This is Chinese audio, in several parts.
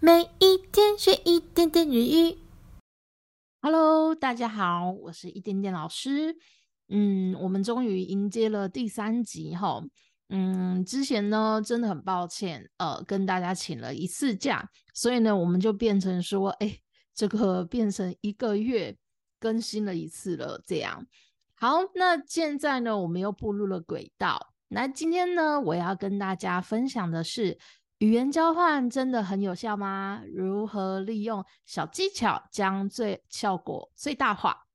每一天学一点点日语。Hello，大家好，我是一点点老师。嗯，我们终于迎接了第三集哈。嗯，之前呢真的很抱歉，呃，跟大家请了一次假，所以呢我们就变成说，哎，这个变成一个月更新了一次了，这样。好，那现在呢我们又步入了轨道。那今天呢我要跟大家分享的是。语言交换真的很有效吗？如何利用小技巧将最效果最大化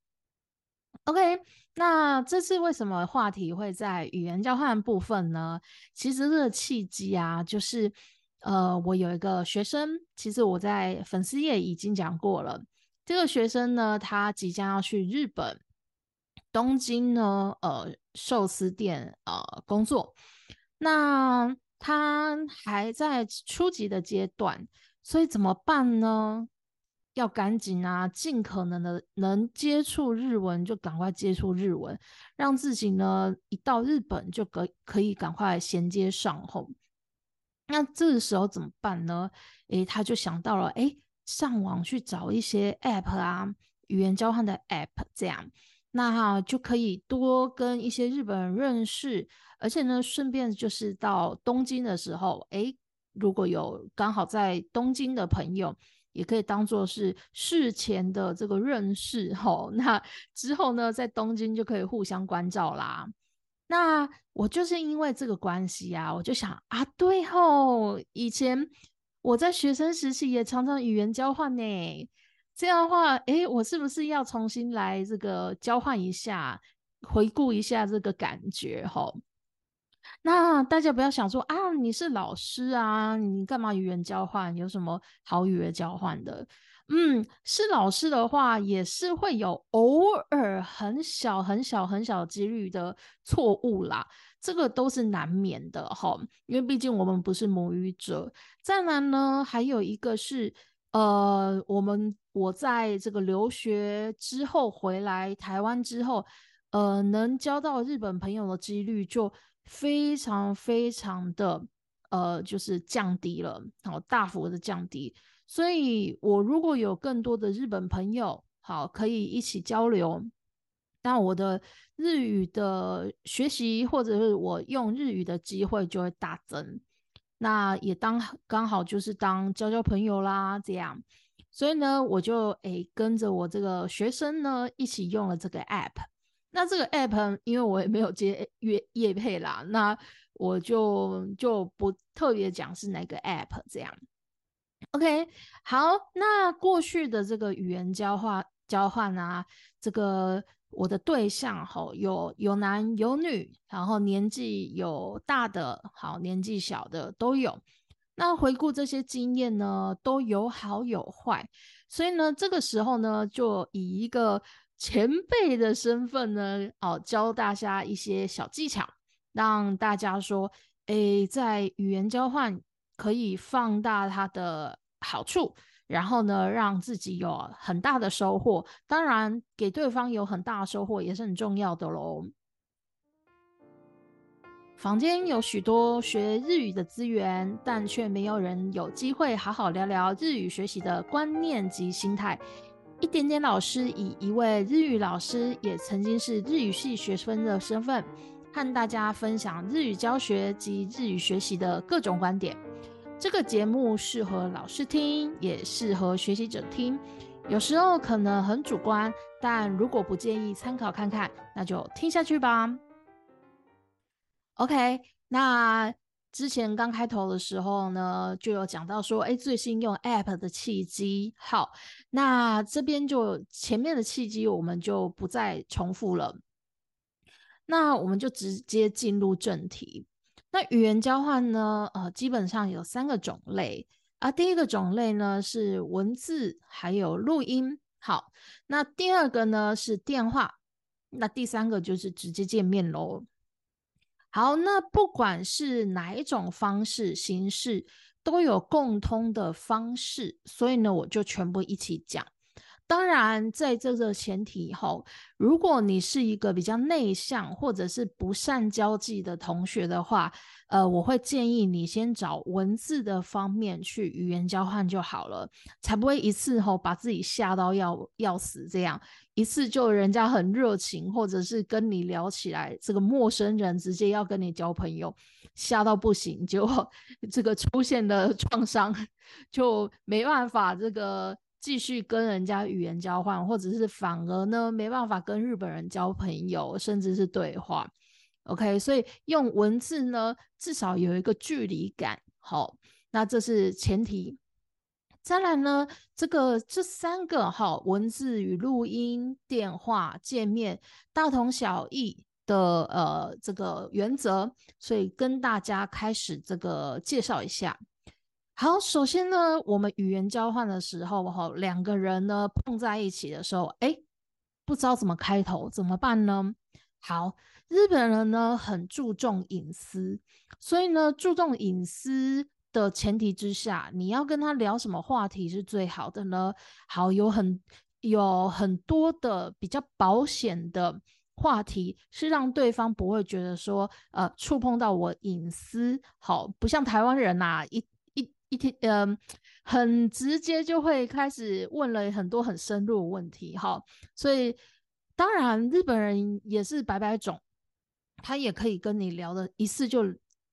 ？OK，那这次为什么话题会在语言交换部分呢？其实这个契机啊，就是呃，我有一个学生，其实我在粉丝页已经讲过了。这个学生呢，他即将要去日本东京呢，呃，寿司店呃工作，那。他还在初级的阶段，所以怎么办呢？要赶紧啊，尽可能的能接触日文就赶快接触日文，让自己呢一到日本就可可以赶快衔接上后。那这个时候怎么办呢？诶，他就想到了，诶，上网去找一些 app 啊，语言交换的 app，这样那就可以多跟一些日本人认识。而且呢，顺便就是到东京的时候，诶，如果有刚好在东京的朋友，也可以当做是事前的这个认识吼。那之后呢，在东京就可以互相关照啦。那我就是因为这个关系啊，我就想啊，对吼，以前我在学生时期也常常语言交换呢。这样的话，诶，我是不是要重新来这个交换一下，回顾一下这个感觉吼？那大家不要想说啊，你是老师啊，你干嘛与人交换？有什么好与人交换的？嗯，是老师的话，也是会有偶尔很小、很小、很小几率的错误啦，这个都是难免的哈。因为毕竟我们不是母语者。再来呢，还有一个是，呃，我们我在这个留学之后回来台湾之后，呃，能交到日本朋友的几率就。非常非常的呃，就是降低了，好大幅的降低。所以我如果有更多的日本朋友，好可以一起交流，那我的日语的学习或者是我用日语的机会就会大增。那也当刚好就是当交交朋友啦，这样。所以呢，我就诶跟着我这个学生呢一起用了这个 app。那这个 app 因为我也没有接约业配啦，那我就就不特别讲是哪个 app 这样。OK，好，那过去的这个语言交换交换啊，这个我的对象吼有有男有女，然后年纪有大的，好年纪小的都有。那回顾这些经验呢，都有好有坏，所以呢，这个时候呢，就以一个。前辈的身份呢，哦，教大家一些小技巧，让大家说，诶，在语言交换可以放大它的好处，然后呢，让自己有很大的收获。当然，给对方有很大的收获也是很重要的喽。房间有许多学日语的资源，但却没有人有机会好好聊聊日语学习的观念及心态。一点点老师以一位日语老师，也曾经是日语系学生的身份，和大家分享日语教学及日语学习的各种观点。这个节目适合老师听，也适合学习者听。有时候可能很主观，但如果不介意参考看看，那就听下去吧。OK，那。之前刚开头的时候呢，就有讲到说，哎，最新用 App 的契机。好，那这边就前面的契机我们就不再重复了。那我们就直接进入正题。那语言交换呢，呃，基本上有三个种类啊。第一个种类呢是文字还有录音。好，那第二个呢是电话。那第三个就是直接见面喽。好，那不管是哪一种方式形式，都有共通的方式，所以呢，我就全部一起讲。当然，在这个前提以后，如果你是一个比较内向或者是不善交际的同学的话，呃，我会建议你先找文字的方面去语言交换就好了，才不会一次吼把自己吓到要要死这样，一次就人家很热情，或者是跟你聊起来，这个陌生人直接要跟你交朋友，吓到不行，就 这个出现的创伤 就没办法这个继续跟人家语言交换，或者是反而呢没办法跟日本人交朋友，甚至是对话。OK，所以用文字呢，至少有一个距离感。好，那这是前提。再来呢，这个这三个哈，文字与录音、电话、见面，大同小异的呃这个原则，所以跟大家开始这个介绍一下。好，首先呢，我们语言交换的时候哈，两个人呢碰在一起的时候，哎，不知道怎么开头，怎么办呢？好。日本人呢很注重隐私，所以呢，注重隐私的前提之下，你要跟他聊什么话题是最好的呢？好，有很有很多的比较保险的话题，是让对方不会觉得说，呃，触碰到我隐私。好，不像台湾人呐，一一一天，嗯，很直接就会开始问了很多很深入的问题。哈，所以当然日本人也是百百种。他也可以跟你聊的一次就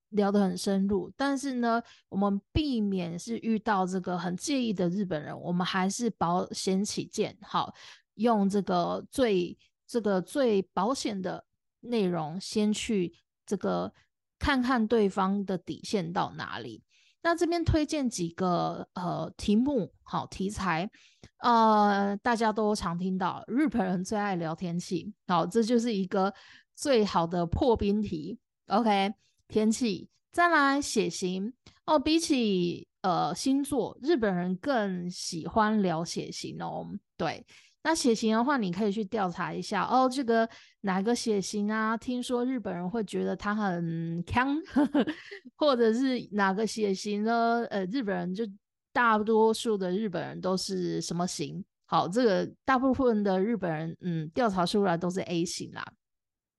聊得很深入，但是呢，我们避免是遇到这个很介意的日本人，我们还是保险起见，好，用这个最这个最保险的内容，先去这个看看对方的底线到哪里。那这边推荐几个呃题目，好题材，呃，大家都常听到，日本人最爱聊天气，好，这就是一个。最好的破冰题，OK，天气，再来血型哦。比起呃星座，日本人更喜欢聊血型哦。对，那血型的话，你可以去调查一下哦。这个哪个血型啊？听说日本人会觉得他很强，或者是哪个血型呢？呃，日本人就大多数的日本人都是什么型？好，这个大部分的日本人，嗯，调查出来都是 A 型啦。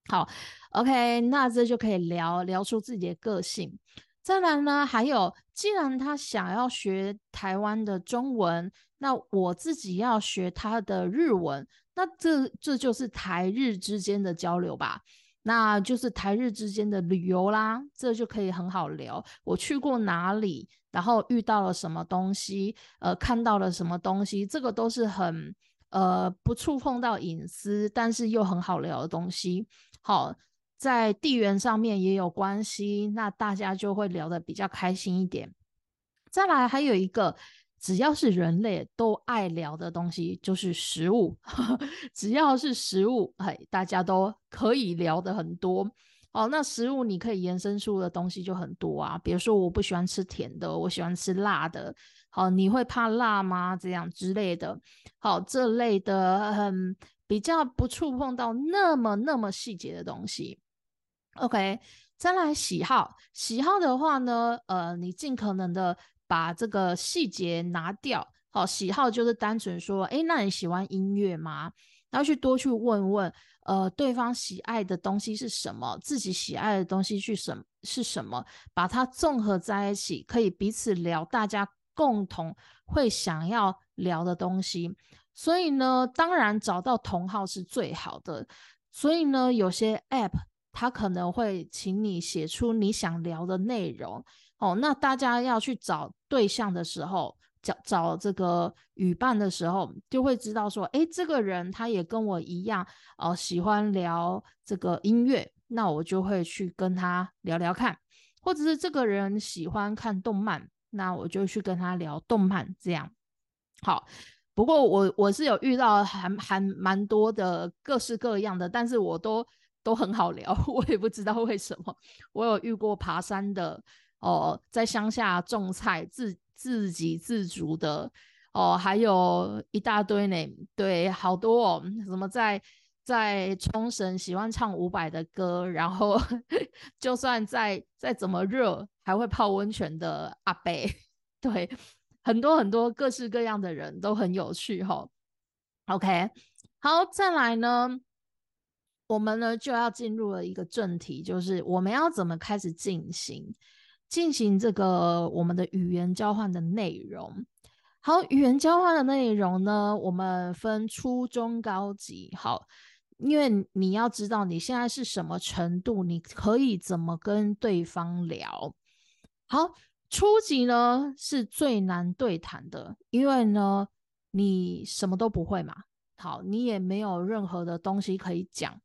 好，OK，那这就可以聊聊出自己的个性。再来呢，还有，既然他想要学台湾的中文，那我自己要学他的日文，那这这就是台日之间的交流吧？那就是台日之间的旅游啦，这就可以很好聊。我去过哪里，然后遇到了什么东西，呃，看到了什么东西，这个都是很呃不触碰到隐私，但是又很好聊的东西。好，在地缘上面也有关系，那大家就会聊得比较开心一点。再来，还有一个，只要是人类都爱聊的东西，就是食物。只要是食物，哎，大家都可以聊的很多。哦，那食物你可以延伸出的东西就很多啊，比如说我不喜欢吃甜的，我喜欢吃辣的。好，你会怕辣吗？这样之类的。好，这类的很。比较不触碰到那么那么细节的东西，OK。再来喜好，喜好的话呢，呃，你尽可能的把这个细节拿掉。好，喜好就是单纯说，哎，那你喜欢音乐吗？然后去多去问问，呃，对方喜爱的东西是什么，自己喜爱的东西是什是什么，把它综合在一起，可以彼此聊，大家共同会想要聊的东西。所以呢，当然找到同号是最好的。所以呢，有些 App 它可能会请你写出你想聊的内容。哦，那大家要去找对象的时候，找找这个语伴的时候，就会知道说，哎，这个人他也跟我一样，哦，喜欢聊这个音乐，那我就会去跟他聊聊看。或者是这个人喜欢看动漫，那我就去跟他聊动漫，这样好。不过我我是有遇到还还蛮多的各式各样的，但是我都都很好聊，我也不知道为什么。我有遇过爬山的哦，在乡下种菜自自给自足的哦，还有一大堆呢，对，好多哦，什么在在冲绳喜欢唱伍佰的歌，然后 就算再再怎么热，还会泡温泉的阿伯，对。很多很多各式各样的人都很有趣哈。OK，好，再来呢，我们呢就要进入了一个正题，就是我们要怎么开始进行进行这个我们的语言交换的内容。好，语言交换的内容呢，我们分初中、高级。好，因为你要知道你现在是什么程度，你可以怎么跟对方聊。好，初级呢是最难对谈的，因为呢你什么都不会嘛。好，你也没有任何的东西可以讲，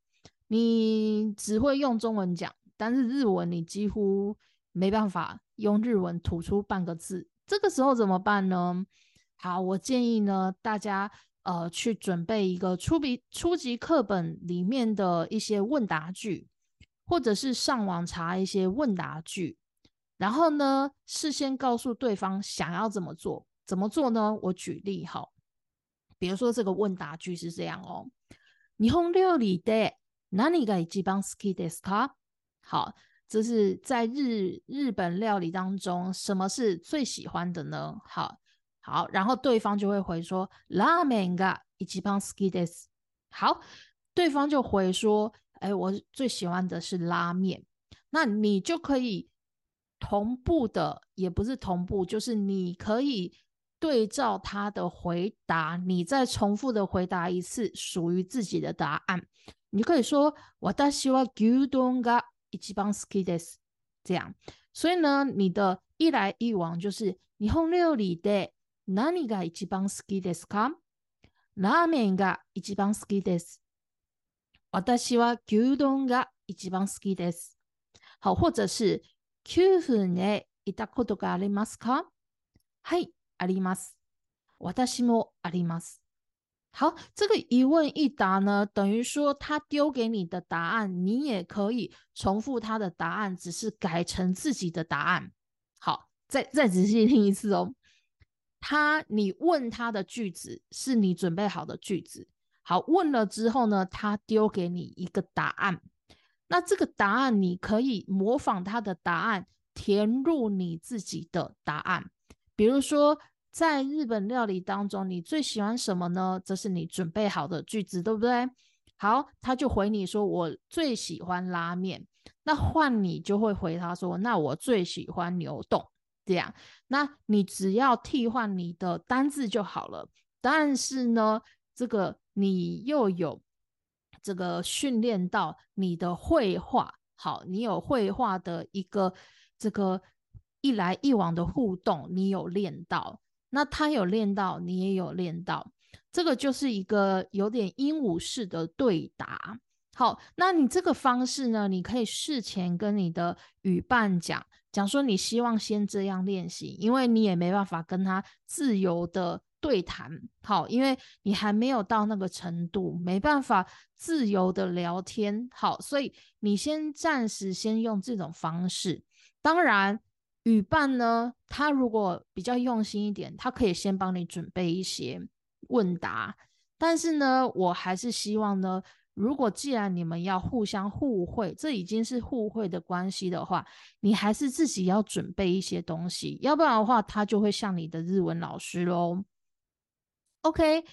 你只会用中文讲，但是日文你几乎没办法用日文吐出半个字。这个时候怎么办呢？好，我建议呢，大家呃去准备一个初级初级课本里面的一些问答句，或者是上网查一些问答句，然后呢，事先告诉对方想要怎么做，怎么做呢？我举例哈，比如说这个问答句是这样哦，日本料理的哪里个一番好きですか？好， 这是在日日本料理当中，什么是最喜欢的呢？好。好，然后对方就会回说拉面が一番好きです。好，对方就回说，哎，我最喜欢的是拉面。那你就可以同步的，也不是同步，就是你可以对照他的回答，你再重复的回答一次属于自己的答案。你可以说私は牛丼が 一番好きです。这样，所以呢，你的一来一往就是日本料理で何が一番好きですか？ラーメンが一番好きです。私は牛丼が一番好きです。好，或者是9分へいたことがありますか？はい、あります。私もあります。好，这个一问一答呢，等于说他丢给你的答案，你也可以重复他的答案，只是改成自己的答案。好，再再仔细听一次哦。他，你问他的句子是你准备好的句子。好，问了之后呢，他丢给你一个答案。那这个答案你可以模仿他的答案，填入你自己的答案。比如说，在日本料理当中，你最喜欢什么呢？这是你准备好的句子，对不对？好，他就回你说：“我最喜欢拉面。”那换你就会回他说：“那我最喜欢牛冻。”这样，那你只要替换你的单字就好了。但是呢，这个你又有这个训练到你的绘画，好，你有绘画的一个这个一来一往的互动，你有练到，那他有练到，你也有练到，这个就是一个有点鹦鹉式的对答。好，那你这个方式呢，你可以事前跟你的语伴讲。讲说你希望先这样练习，因为你也没办法跟他自由的对谈，好，因为你还没有到那个程度，没办法自由的聊天，好，所以你先暂时先用这种方式。当然，语伴呢，他如果比较用心一点，他可以先帮你准备一些问答，但是呢，我还是希望呢。如果既然你们要互相互惠，这已经是互惠的关系的话，你还是自己要准备一些东西，要不然的话，他就会像你的日文老师喽。OK，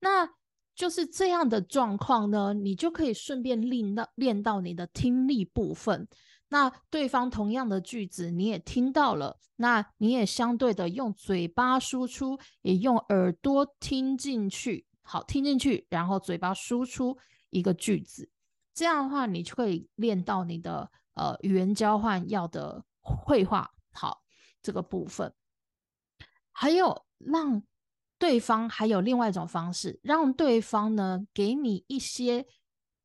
那就是这样的状况呢，你就可以顺便练到练到你的听力部分。那对方同样的句子你也听到了，那你也相对的用嘴巴输出，也用耳朵听进去，好听进去，然后嘴巴输出。一个句子，这样的话，你就可以练到你的呃语言交换要的绘画好这个部分。还有让对方还有另外一种方式，让对方呢给你一些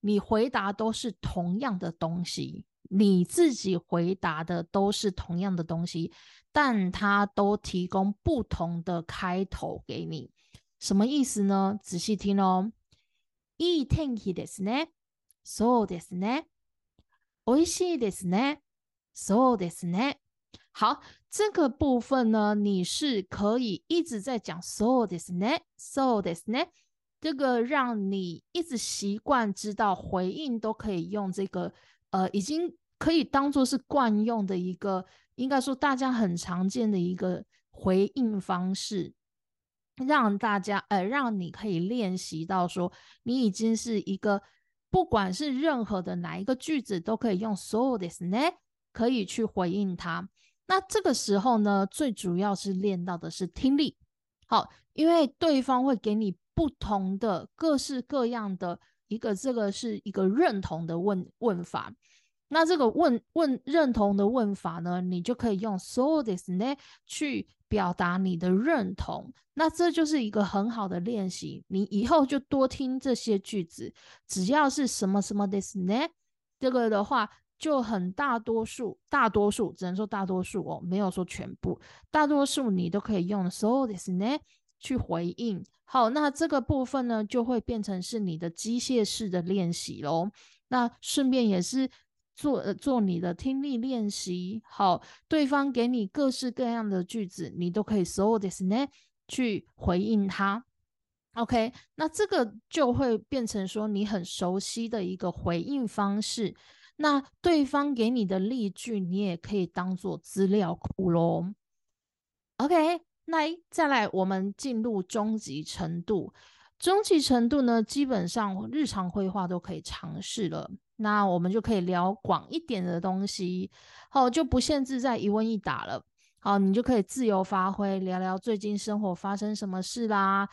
你回答都是同样的东西，你自己回答的都是同样的东西，但他都提供不同的开头给你，什么意思呢？仔细听哦。いい天気ですね。そうですね。美味しいですね。そうですね。好，这个部分呢，你是可以一直在讲そうですね。そうですね。这个让你一直习惯知道回应都可以用这个，呃，已经 可以当做是惯用的一个，应该说大家很常见的一个回应方式。让大家呃，让你可以练习到说，你已经是一个不管是任何的哪一个句子都可以用 so this 呢，可以去回应它。那这个时候呢，最主要是练到的是听力。好，因为对方会给你不同的各式各样的一个，这个是一个认同的问问法。那这个问问认同的问法呢，你就可以用 so this 呢去表达你的认同。那这就是一个很好的练习。你以后就多听这些句子，只要是什么什么 this 呢，这个的话就很大多数，大多数只能说大多数哦，没有说全部，大多数你都可以用 so this 呢去回应。好，那这个部分呢就会变成是你的机械式的练习喽。那顺便也是。做做你的听力练习，好，对方给你各式各样的句子，你都可以 so this 呢去回应他。OK，那这个就会变成说你很熟悉的一个回应方式。那对方给你的例句，你也可以当做资料库喽。OK，那再来，我们进入终极程度。终极程度呢，基本上日常绘画都可以尝试了。那我们就可以聊广一点的东西，好，就不限制在一问一答了。好，你就可以自由发挥，聊聊最近生活发生什么事啦。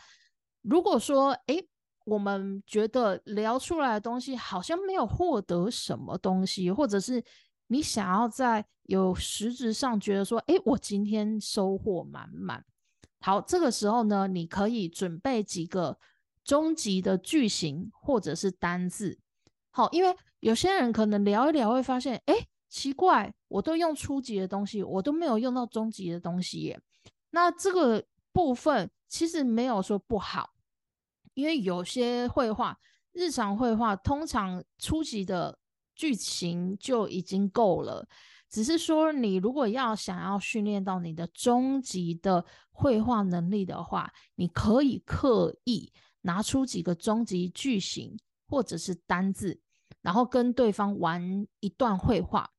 如果说，诶，我们觉得聊出来的东西好像没有获得什么东西，或者是你想要在有实质上觉得说，诶，我今天收获满满。好，这个时候呢，你可以准备几个终极的句型或者是单字。好，因为有些人可能聊一聊会发现，哎，奇怪，我都用初级的东西，我都没有用到中级的东西耶。那这个部分其实没有说不好，因为有些绘画，日常绘画通常初级的剧情就已经够了。只是说，你如果要想要训练到你的中级的绘画能力的话，你可以刻意拿出几个中级句型或者是单字。然后跟对方玩一段绘画，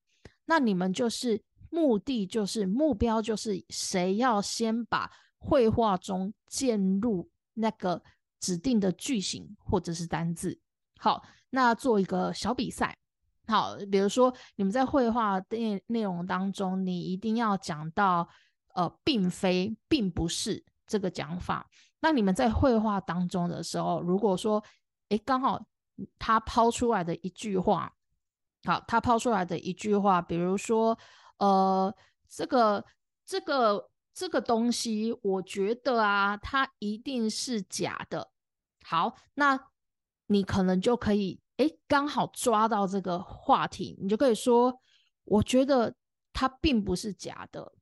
那你们就是目的就是目标就是谁要先把绘画中渐入那个指定的句型或者是单字。好，那做一个小比赛。好，比如说你们在绘画内内容当中，你一定要讲到呃，并非，并不是这个讲法。那你们在绘画当中的时候，如果说诶刚好。他抛出来的一句话，好，他抛出来的一句话，比如说，呃，这个这个这个东西，我觉得啊，它一定是假的。好，那你可能就可以，哎，刚好抓到这个话题，你就可以说，我觉得它并不是假的，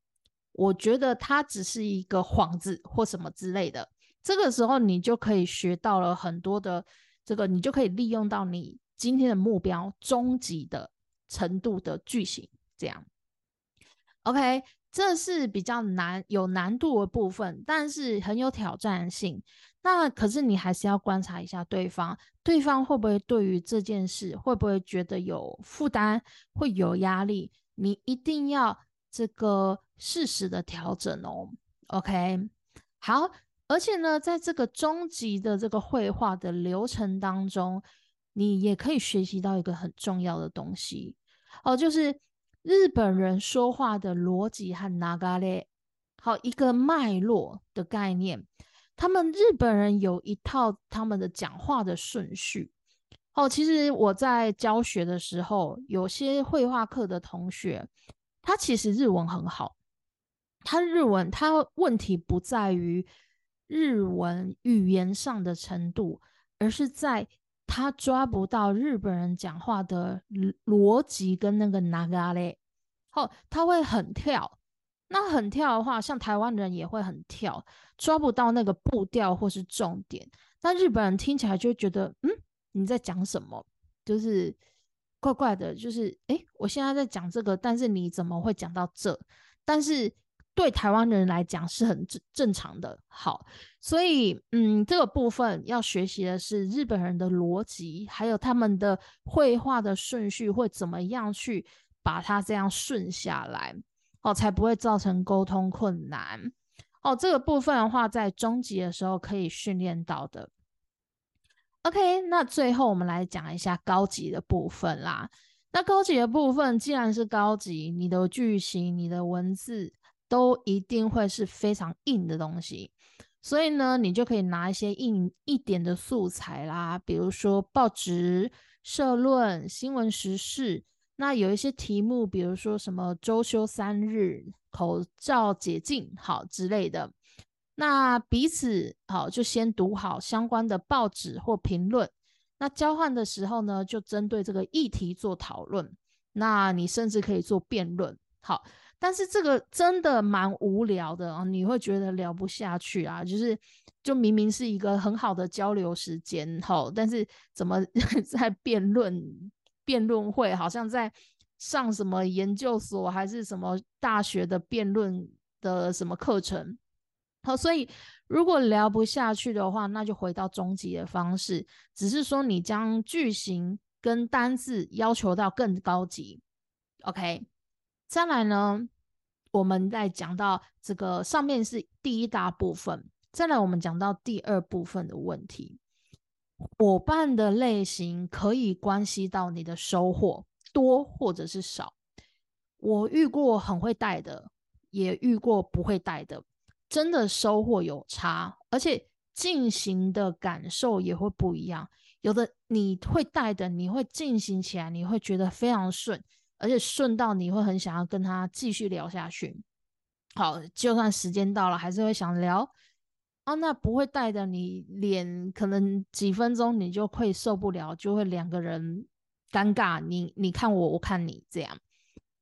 我觉得它只是一个幌子或什么之类的。这个时候，你就可以学到了很多的。这个你就可以利用到你今天的目标终极的程度的句型，这样，OK，这是比较难有难度的部分，但是很有挑战性。那可是你还是要观察一下对方，对方会不会对于这件事会不会觉得有负担，会有压力？你一定要这个适时的调整哦。OK，好。而且呢，在这个终极的这个绘画的流程当中，你也可以学习到一个很重要的东西哦，就是日本人说话的逻辑和哪嘎嘞，好一个脉络的概念。他们日本人有一套他们的讲话的顺序哦。其实我在教学的时候，有些绘画课的同学，他其实日文很好，他日文他问题不在于。日文语言上的程度，而是在他抓不到日本人讲话的逻辑跟那个哪个嘞，好，他会很跳。那很跳的话，像台湾人也会很跳，抓不到那个步调或是重点。那日本人听起来就觉得，嗯，你在讲什么？就是怪怪的，就是哎，我现在在讲这个，但是你怎么会讲到这？但是。对台湾人来讲是很正正常的，好，所以嗯，这个部分要学习的是日本人的逻辑，还有他们的绘画的顺序会怎么样去把它这样顺下来，哦，才不会造成沟通困难。哦，这个部分的话，在中级的时候可以训练到的。OK，那最后我们来讲一下高级的部分啦。那高级的部分，既然是高级，你的句型、你的文字都一定会是非常硬的东西，所以呢，你就可以拿一些硬一点的素材啦，比如说报纸、社论、新闻时事。那有一些题目，比如说什么周休三日、口罩解禁好之类的，那彼此好就先读好相关的报纸或评论。那交换的时候呢，就针对这个议题做讨论。那你甚至可以做辩论，好。但是这个真的蛮无聊的啊，你会觉得聊不下去啊。就是就明明是一个很好的交流时间，好，但是怎么 在辩论？辩论会好像在上什么研究所还是什么大学的辩论的什么课程，好，所以如果聊不下去的话，那就回到终极的方式，只是说你将句型跟单字要求到更高级。OK，再来呢，我们再讲到这个上面是第一大部分，再来我们讲到第二部分的问题。伙伴的类型可以关系到你的收获多或者是少。我遇过很会带的，也遇过不会带的，真的收获有差，而且进行的感受也会不一样。有的你会带的，你会进行起来，你会觉得非常顺，而且顺到你会很想要跟他继续聊下去。好，就算时间到了，还是会想聊。啊，那不会带的，你脸可能几分钟你就会受不了，就会两个人尴尬，你你看我，我看你这样。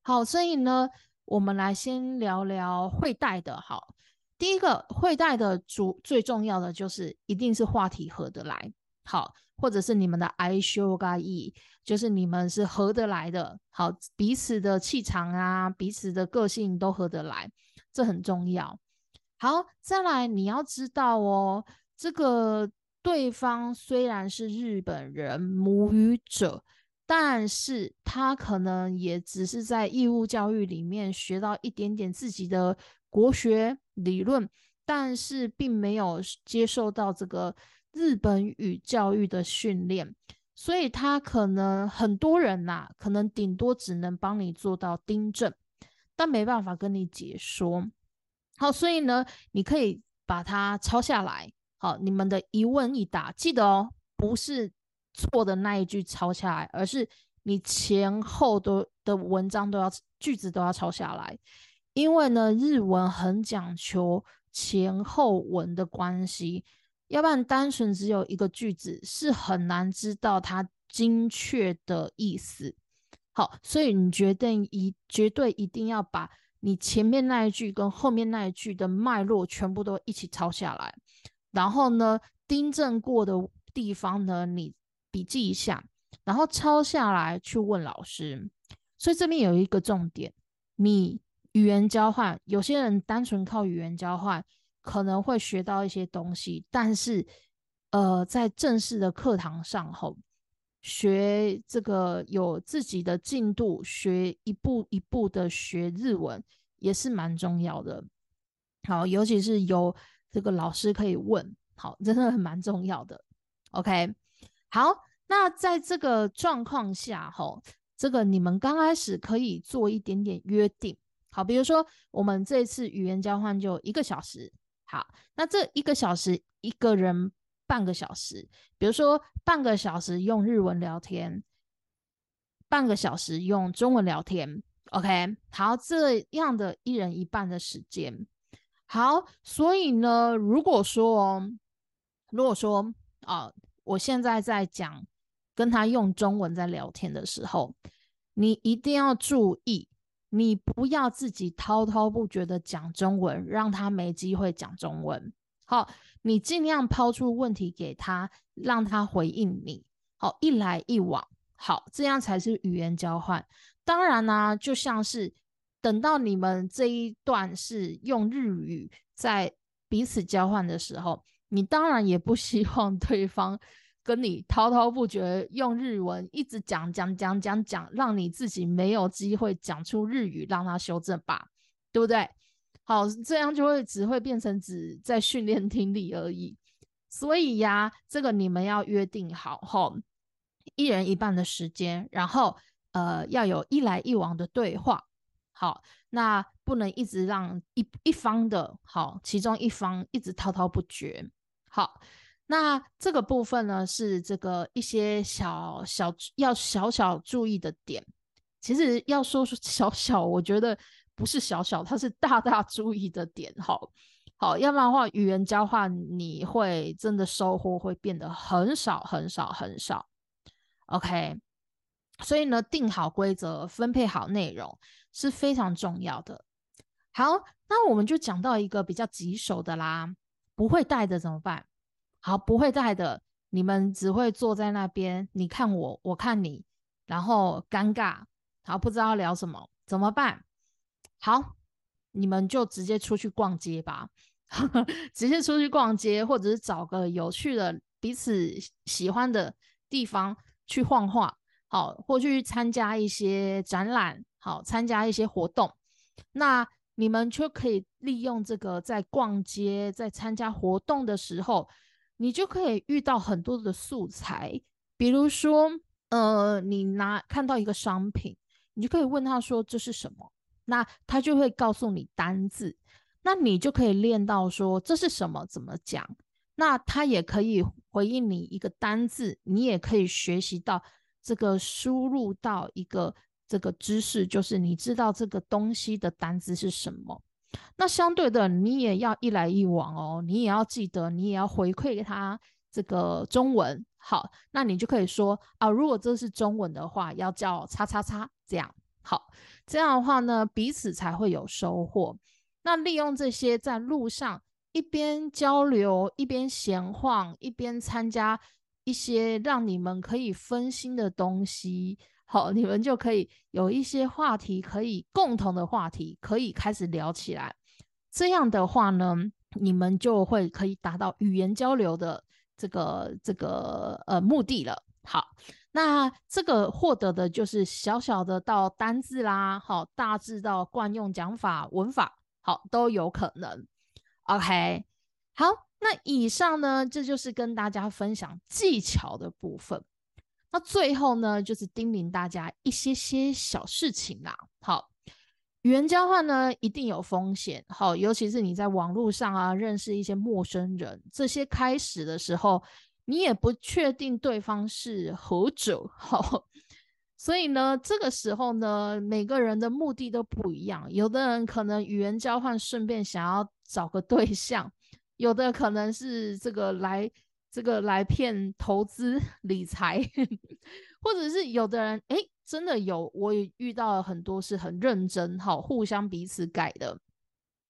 好，所以呢，我们来先聊聊会带的。好，第一个会带的主最重要的就是一定是话题合得来，好，或者是你们的 I show g e 就是你们是合得来的，好，彼此的气场啊，彼此的个性都合得来，这很重要。好，再来，你要知道哦，这个对方虽然是日本人母语者，但是他可能也只是在义务教育里面学到一点点自己的国学理论，但是并没有接受到这个日本语教育的训练，所以他可能很多人呐，可能顶多只能帮你做到订正，但没办法跟你解说。好，所以呢，你可以把它抄下来。好，你们的一问一答，记得哦，不是错的那一句抄下来，而是你前后都的文章都要句子都要抄下来。因为呢，日文很讲求前后文的关系，要不然单纯只有一个句子是很难知道它精确的意思。好，所以你决定一绝对一定要把。你前面那一句跟后面那一句的脉络全部都一起抄下来，然后呢，订正过的地方呢，你笔记一下，然后抄下来去问老师。所以这边有一个重点，你语言交换，有些人单纯靠语言交换可能会学到一些东西，但是呃，在正式的课堂上后。学这个有自己的进度，学一步一步的学日文也是蛮重要的。好，尤其是有这个老师可以问，好，真的很蛮重要的。OK，好，那在这个状况下，吼，这个你们刚开始可以做一点点约定，好，比如说我们这次语言交换就一个小时，好，那这一个小时一个人。半个小时，比如说半个小时用日文聊天，半个小时用中文聊天，OK，好，这样的一人一半的时间，好，所以呢，如果说，如果说啊，我现在在讲跟他用中文在聊天的时候，你一定要注意，你不要自己滔滔不绝的讲中文，让他没机会讲中文，好。你尽量抛出问题给他，让他回应你。好，一来一往，好，这样才是语言交换。当然呢，就像是等到你们这一段是用日语在彼此交换的时候，你当然也不希望对方跟你滔滔不绝用日文一直讲讲讲讲讲，让你自己没有机会讲出日语，让他修正吧，对不对？好，这样就会只会变成只在训练听力而已。所以呀，这个你们要约定好吼，一人一半的时间，然后呃要有一来一往的对话。好，那不能一直让一一方的好，其中一方一直滔滔不绝。好，那这个部分呢是这个一些小小要小小注意的点。其实要说说小小，我觉得。不是小小，它是大大注意的点，好好，要不然的话，语言交换你会真的收获会变得很少很少很少。OK，所以呢，定好规则，分配好内容是非常重要的。好，那我们就讲到一个比较棘手的啦，不会带的怎么办？好，不会带的，你们只会坐在那边，你看我，我看你，然后尴尬，好，不知道聊什么，怎么办？好，你们就直接出去逛街吧，直接出去逛街，或者是找个有趣的、彼此喜欢的地方去晃晃，好，或去参加一些展览，好，参加一些活动。那你们就可以利用这个在逛街、在参加活动的时候，你就可以遇到很多的素材，比如说，呃，你拿看到一个商品，你就可以问他说这是什么。那他就会告诉你单字，那你就可以练到说这是什么，怎么讲。那他也可以回应你一个单字，你也可以学习到这个输入到一个这个知识，就是你知道这个东西的单字是什么。那相对的，你也要一来一往哦，你也要记得，你也要回馈给他这个中文。好，那你就可以说啊，如果这是中文的话，要叫叉叉叉这样。好，这样的话呢，彼此才会有收获。那利用这些在路上一边交流、一边闲晃、一边参加一些让你们可以分心的东西，好，你们就可以有一些话题，可以共同的话题，可以开始聊起来。这样的话呢，你们就会可以达到语言交流的这个这个呃目的了。好。那这个获得的就是小小的到单字啦，好，大致到惯用讲法、文法，好，都有可能。OK，好，那以上呢，这就是跟大家分享技巧的部分。那最后呢，就是叮咛大家一些些小事情啦。好，语言交换呢，一定有风险，好，尤其是你在网络上啊，认识一些陌生人，这些开始的时候。你也不确定对方是何者，好，所以呢，这个时候呢，每个人的目的都不一样。有的人可能语言交换，顺便想要找个对象；有的可能是这个来这个来骗投资理财，或者是有的人哎，真的有，我也遇到了很多是很认真，好，互相彼此改的。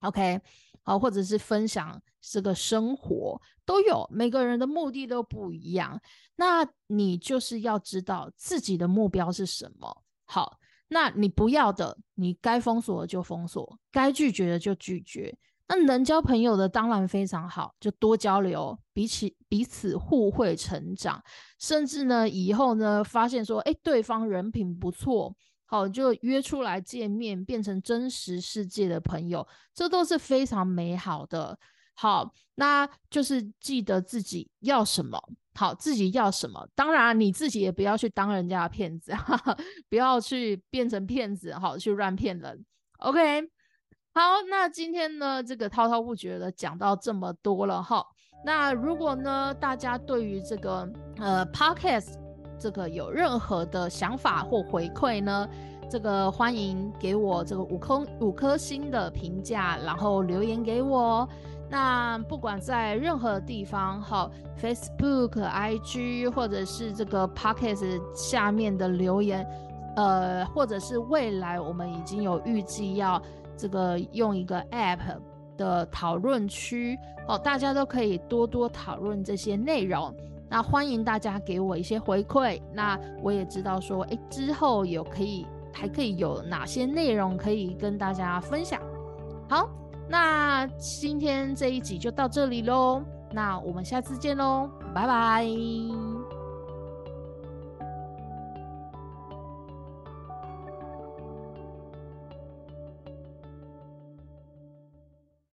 OK。好，或者是分享这个生活都有，每个人的目的都不一样。那你就是要知道自己的目标是什么。好，那你不要的，你该封锁的就封锁，该拒绝的就拒绝。那能交朋友的当然非常好，就多交流，彼此彼此互惠成长，甚至呢以后呢发现说，哎，对方人品不错。好，就约出来见面，变成真实世界的朋友，这都是非常美好的。好，那就是记得自己要什么，好，自己要什么。当然，你自己也不要去当人家的骗子，哈哈，不要去变成骗子，好，去乱骗人。OK，好，那今天呢，这个滔滔不绝的讲到这么多了哈。那如果呢，大家对于这个呃 Podcast，这个有任何的想法或回馈呢？这个欢迎给我这个五颗五颗星的评价，然后留言给我。那不管在任何地方，好，Facebook、IG 或者是这个 Podcast 下面的留言，呃，或者是未来我们已经有预计要这个用一个 App 的讨论区，哦，大家都可以多多讨论这些内容。那欢迎大家给我一些回馈，那我也知道说，哎，之后有可以还可以有哪些内容可以跟大家分享。好，那今天这一集就到这里喽，那我们下次见喽，拜拜。